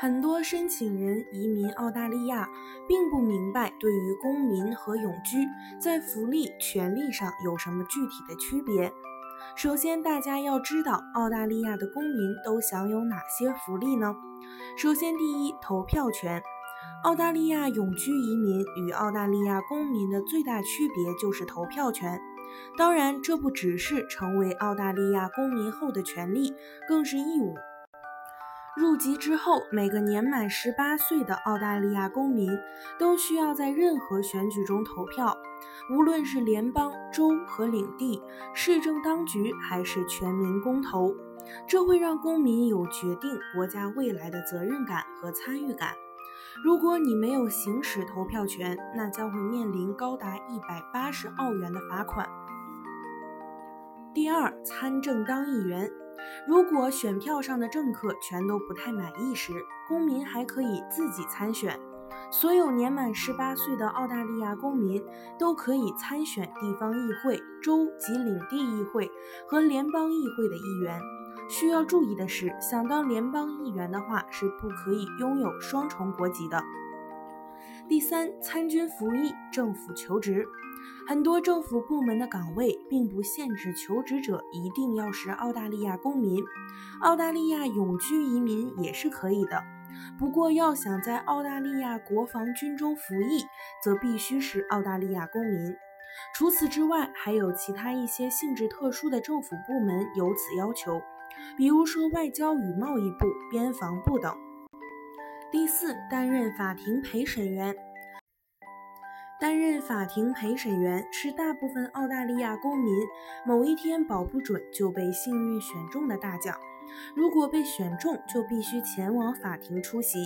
很多申请人移民澳大利亚，并不明白对于公民和永居在福利、权利上有什么具体的区别。首先，大家要知道澳大利亚的公民都享有哪些福利呢？首先，第一，投票权。澳大利亚永居移民与澳大利亚公民的最大区别就是投票权。当然，这不只是成为澳大利亚公民后的权利，更是义务。入籍之后，每个年满十八岁的澳大利亚公民都需要在任何选举中投票，无论是联邦、州和领地、市政当局，还是全民公投。这会让公民有决定国家未来的责任感和参与感。如果你没有行使投票权，那将会面临高达一百八十澳元的罚款。第二，参政当议员。如果选票上的政客全都不太满意时，公民还可以自己参选。所有年满十八岁的澳大利亚公民都可以参选地方议会、州及领地议会和联邦议会的议员。需要注意的是，想当联邦议员的话是不可以拥有双重国籍的。第三，参军服役、政府求职。很多政府部门的岗位并不限制求职者一定要是澳大利亚公民，澳大利亚永居移民也是可以的。不过，要想在澳大利亚国防军中服役，则必须是澳大利亚公民。除此之外，还有其他一些性质特殊的政府部门有此要求，比如说外交与贸易部、边防部等。第四，担任法庭陪审员。担任法庭陪审员是大部分澳大利亚公民某一天保不准就被幸运选中的大奖。如果被选中，就必须前往法庭出席。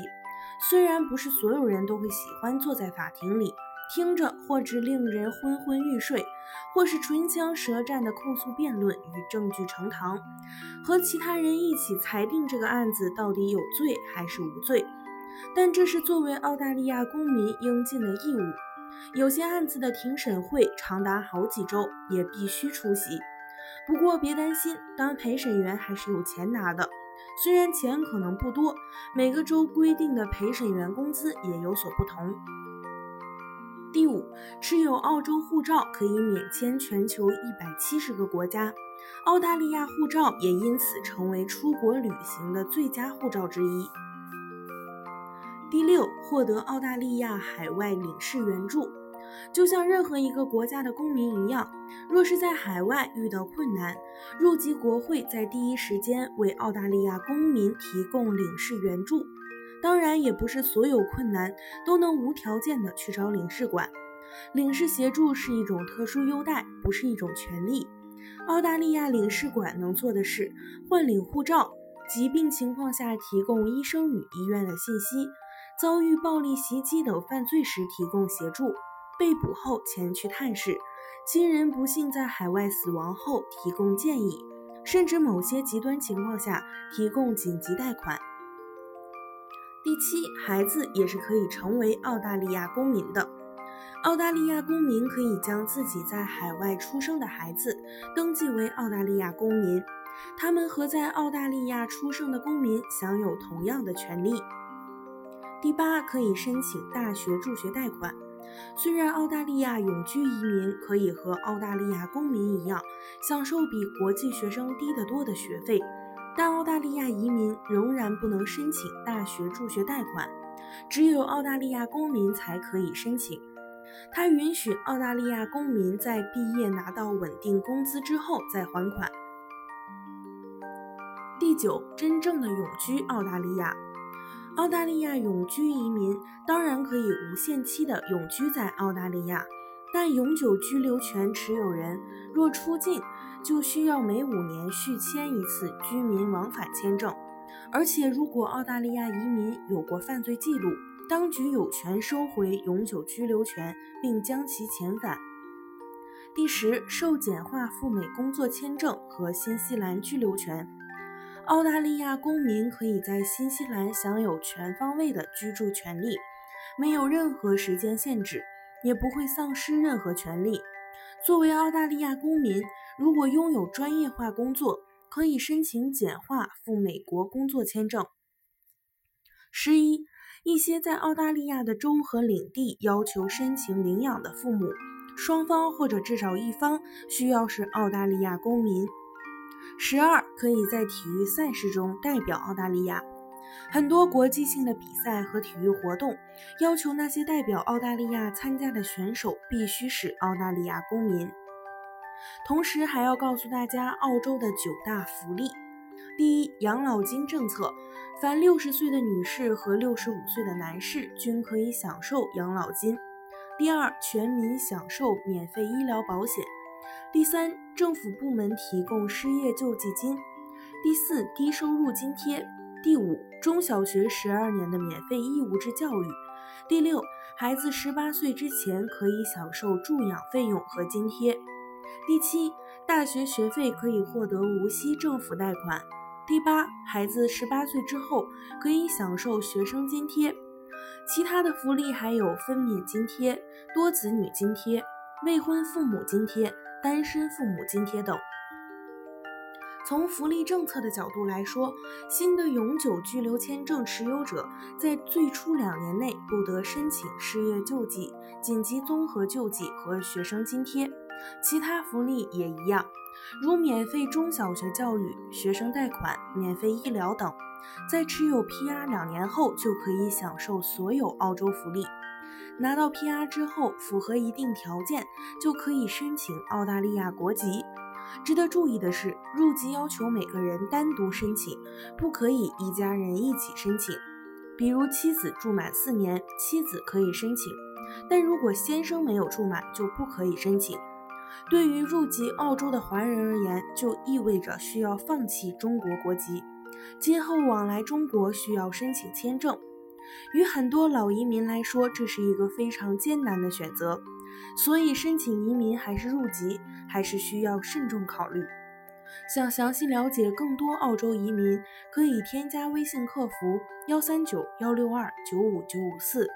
虽然不是所有人都会喜欢坐在法庭里，听着或者令人昏昏欲睡，或是唇枪舌战的控诉辩论与证据呈堂，和其他人一起裁定这个案子到底有罪还是无罪。但这是作为澳大利亚公民应尽的义务。有些案子的庭审会长达好几周，也必须出席。不过别担心，当陪审员还是有钱拿的，虽然钱可能不多。每个州规定的陪审员工资也有所不同。第五，持有澳洲护照可以免签全球一百七十个国家，澳大利亚护照也因此成为出国旅行的最佳护照之一。第六，获得澳大利亚海外领事援助，就像任何一个国家的公民一样，若是在海外遇到困难，入籍国会在第一时间为澳大利亚公民提供领事援助。当然，也不是所有困难都能无条件的去找领事馆，领事协助是一种特殊优待，不是一种权利。澳大利亚领事馆能做的是换领护照，疾病情况下提供医生与医院的信息。遭遇暴力袭击等犯罪时提供协助，被捕后前去探视，亲人不幸在海外死亡后提供建议，甚至某些极端情况下提供紧急贷款。第七，孩子也是可以成为澳大利亚公民的。澳大利亚公民可以将自己在海外出生的孩子登记为澳大利亚公民，他们和在澳大利亚出生的公民享有同样的权利。第八，可以申请大学助学贷款。虽然澳大利亚永居移民可以和澳大利亚公民一样享受比国际学生低得多的学费，但澳大利亚移民仍然不能申请大学助学贷款，只有澳大利亚公民才可以申请。它允许澳大利亚公民在毕业拿到稳定工资之后再还款。第九，真正的永居澳大利亚。澳大利亚永居移民当然可以无限期的永居在澳大利亚，但永久居留权持有人若出境，就需要每五年续签一次居民往返签证。而且，如果澳大利亚移民有过犯罪记录，当局有权收回永久居留权，并将其遣返。第十，受简化赴美工作签证和新西兰居留权。澳大利亚公民可以在新西兰享有全方位的居住权利，没有任何时间限制，也不会丧失任何权利。作为澳大利亚公民，如果拥有专业化工作，可以申请简化赴美国工作签证。十一，一些在澳大利亚的州和领地要求申请领养的父母。双方或者至少一方需要是澳大利亚公民。十二，可以在体育赛事中代表澳大利亚。很多国际性的比赛和体育活动要求那些代表澳大利亚参加的选手必须是澳大利亚公民。同时还要告诉大家澳洲的九大福利：第一，养老金政策，凡六十岁的女士和六十五岁的男士均可以享受养老金。第二，全民享受免费医疗保险；第三，政府部门提供失业救济金；第四，低收入津贴；第五，中小学十二年的免费义务制教育；第六，孩子十八岁之前可以享受住养费用和津贴；第七，大学学费可以获得无息政府贷款；第八，孩子十八岁之后可以享受学生津贴。其他的福利还有分娩津贴、多子女津贴、未婚父母津贴、单身父母津贴等。从福利政策的角度来说，新的永久居留签证持有者在最初两年内不得申请失业救济、紧急综合救济和学生津贴。其他福利也一样，如免费中小学教育、学生贷款、免费医疗等。在持有 PR 两年后，就可以享受所有澳洲福利。拿到 PR 之后，符合一定条件，就可以申请澳大利亚国籍。值得注意的是，入籍要求每个人单独申请，不可以一家人一起申请。比如妻子住满四年，妻子可以申请；但如果先生没有住满，就不可以申请。对于入籍澳洲的华人而言，就意味着需要放弃中国国籍。今后往来中国需要申请签证，与很多老移民来说，这是一个非常艰难的选择。所以，申请移民还是入籍，还是需要慎重考虑。想详细了解更多澳洲移民，可以添加微信客服幺三九幺六二九五九五四。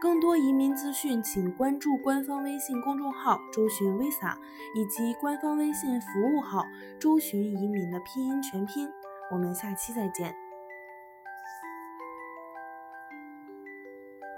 更多移民资讯，请关注官方微信公众号“周巡 Visa” 以及官方微信服务号“周巡移民”的拼音全拼。我们下期再见。